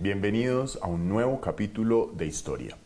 Bienvenidos a un nuevo capítulo de Historia.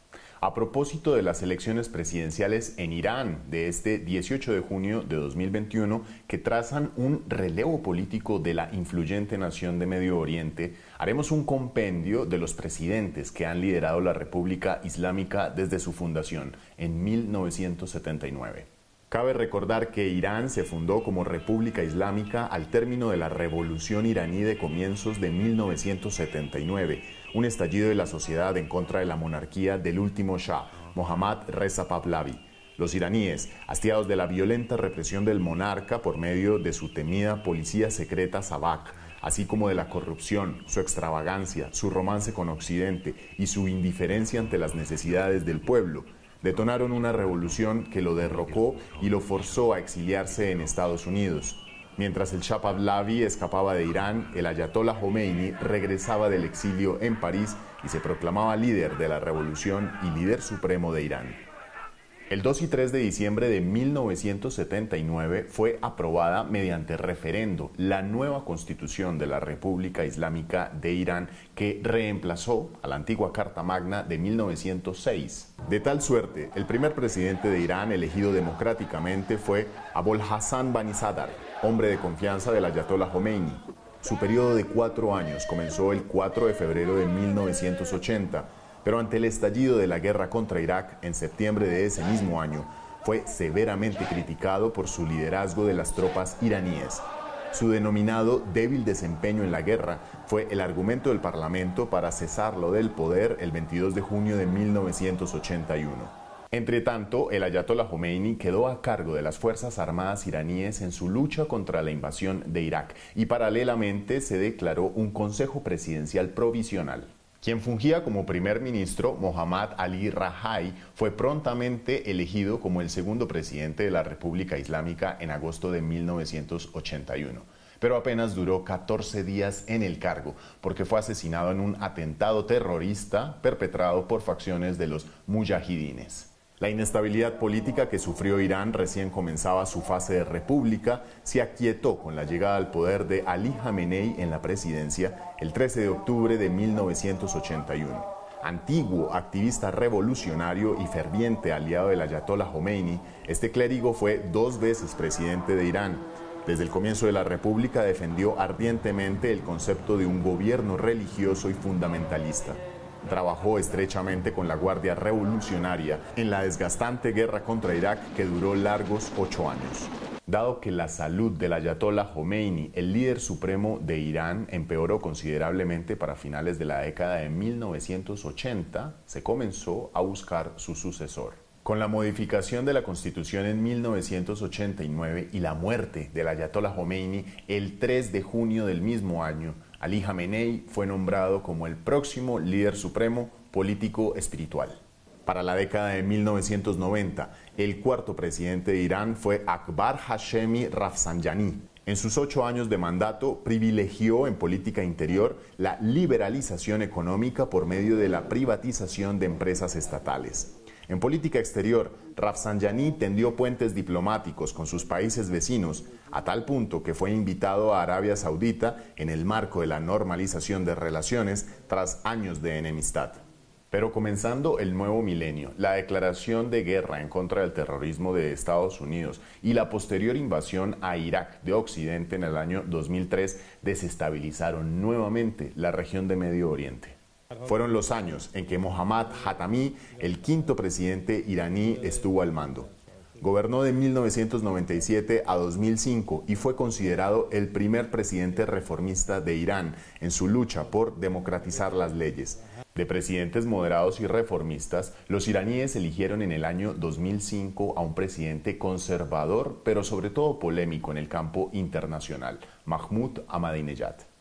A propósito de las elecciones presidenciales en Irán de este 18 de junio de 2021, que trazan un relevo político de la influyente nación de Medio Oriente, haremos un compendio de los presidentes que han liderado la República Islámica desde su fundación en 1979. Cabe recordar que Irán se fundó como República Islámica al término de la Revolución iraní de comienzos de 1979, un estallido de la sociedad en contra de la monarquía del último Shah, Mohammad Reza Pahlavi. Los iraníes, hastiados de la violenta represión del monarca por medio de su temida policía secreta Sabak, así como de la corrupción, su extravagancia, su romance con Occidente y su indiferencia ante las necesidades del pueblo, detonaron una revolución que lo derrocó y lo forzó a exiliarse en Estados Unidos. Mientras el Shah escapaba de Irán, el Ayatollah Khomeini regresaba del exilio en París y se proclamaba líder de la revolución y líder supremo de Irán. El 2 y 3 de diciembre de 1979 fue aprobada mediante referendo la nueva constitución de la República Islámica de Irán que reemplazó a la antigua Carta Magna de 1906. De tal suerte, el primer presidente de Irán elegido democráticamente fue Abul Hassan Banisadar, hombre de confianza del Ayatollah Khomeini. Su periodo de cuatro años comenzó el 4 de febrero de 1980 pero ante el estallido de la guerra contra Irak en septiembre de ese mismo año, fue severamente criticado por su liderazgo de las tropas iraníes. Su denominado débil desempeño en la guerra fue el argumento del Parlamento para cesarlo del poder el 22 de junio de 1981. Entre tanto, el Ayatollah Khomeini quedó a cargo de las Fuerzas Armadas iraníes en su lucha contra la invasión de Irak y paralelamente se declaró un Consejo Presidencial Provisional. Quien fungía como primer ministro, Mohammad Ali Rahai, fue prontamente elegido como el segundo presidente de la República Islámica en agosto de 1981 pero apenas duró 14 días en el cargo, porque fue asesinado en un atentado terrorista perpetrado por facciones de los mujahidines. La inestabilidad política que sufrió Irán recién comenzaba su fase de república, se aquietó con la llegada al poder de Ali Khamenei en la presidencia el 13 de octubre de 1981. Antiguo activista revolucionario y ferviente aliado del Ayatollah Khomeini, este clérigo fue dos veces presidente de Irán. Desde el comienzo de la República defendió ardientemente el concepto de un gobierno religioso y fundamentalista trabajó estrechamente con la Guardia Revolucionaria en la desgastante guerra contra Irak que duró largos ocho años. Dado que la salud del ayatollah Khomeini, el líder supremo de Irán, empeoró considerablemente para finales de la década de 1980, se comenzó a buscar su sucesor. Con la modificación de la Constitución en 1989 y la muerte del ayatollah Khomeini el 3 de junio del mismo año, Ali Khamenei fue nombrado como el próximo líder supremo político espiritual. Para la década de 1990, el cuarto presidente de Irán fue Akbar Hashemi Rafsanjani. En sus ocho años de mandato, privilegió en política interior la liberalización económica por medio de la privatización de empresas estatales. En política exterior, Rafsanjani tendió puentes diplomáticos con sus países vecinos, a tal punto que fue invitado a Arabia Saudita en el marco de la normalización de relaciones tras años de enemistad. Pero comenzando el nuevo milenio, la declaración de guerra en contra del terrorismo de Estados Unidos y la posterior invasión a Irak de Occidente en el año 2003 desestabilizaron nuevamente la región de Medio Oriente. Fueron los años en que Mohammad Hatami, el quinto presidente iraní, estuvo al mando. Gobernó de 1997 a 2005 y fue considerado el primer presidente reformista de Irán en su lucha por democratizar las leyes. De presidentes moderados y reformistas, los iraníes eligieron en el año 2005 a un presidente conservador, pero sobre todo polémico en el campo internacional, Mahmoud Ahmadinejad.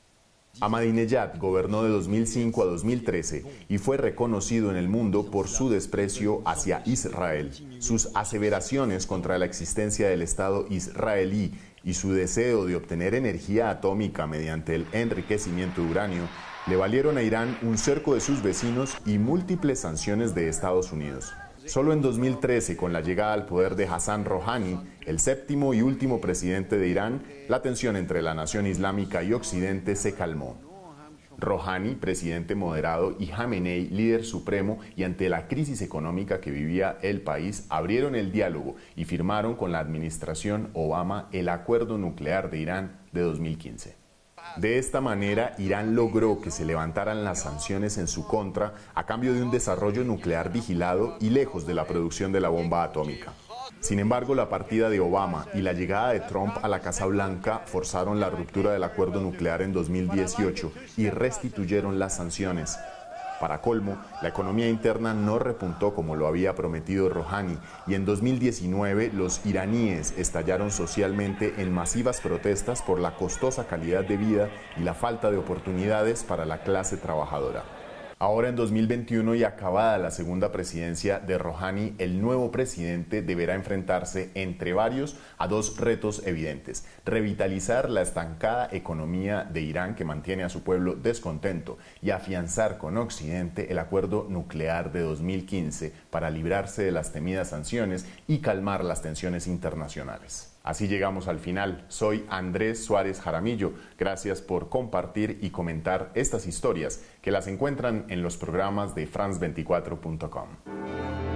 Ahmadinejad gobernó de 2005 a 2013 y fue reconocido en el mundo por su desprecio hacia Israel, sus aseveraciones contra la existencia del Estado israelí y su deseo de obtener energía atómica mediante el enriquecimiento de uranio le valieron a Irán un cerco de sus vecinos y múltiples sanciones de Estados Unidos. Solo en 2013, con la llegada al poder de Hassan Rouhani, el séptimo y último presidente de Irán, la tensión entre la nación islámica y Occidente se calmó. Rouhani, presidente moderado, y Khamenei, líder supremo, y ante la crisis económica que vivía el país, abrieron el diálogo y firmaron con la administración Obama el acuerdo nuclear de Irán de 2015. De esta manera, Irán logró que se levantaran las sanciones en su contra a cambio de un desarrollo nuclear vigilado y lejos de la producción de la bomba atómica. Sin embargo, la partida de Obama y la llegada de Trump a la Casa Blanca forzaron la ruptura del acuerdo nuclear en 2018 y restituyeron las sanciones. Para colmo, la economía interna no repuntó como lo había prometido Rouhani y en 2019 los iraníes estallaron socialmente en masivas protestas por la costosa calidad de vida y la falta de oportunidades para la clase trabajadora. Ahora en 2021 y acabada la segunda presidencia de Rouhani, el nuevo presidente deberá enfrentarse, entre varios, a dos retos evidentes. Revitalizar la estancada economía de Irán que mantiene a su pueblo descontento y afianzar con Occidente el acuerdo nuclear de 2015 para librarse de las temidas sanciones y calmar las tensiones internacionales. Así llegamos al final. Soy Andrés Suárez Jaramillo. Gracias por compartir y comentar estas historias que las encuentran en los programas de france24.com.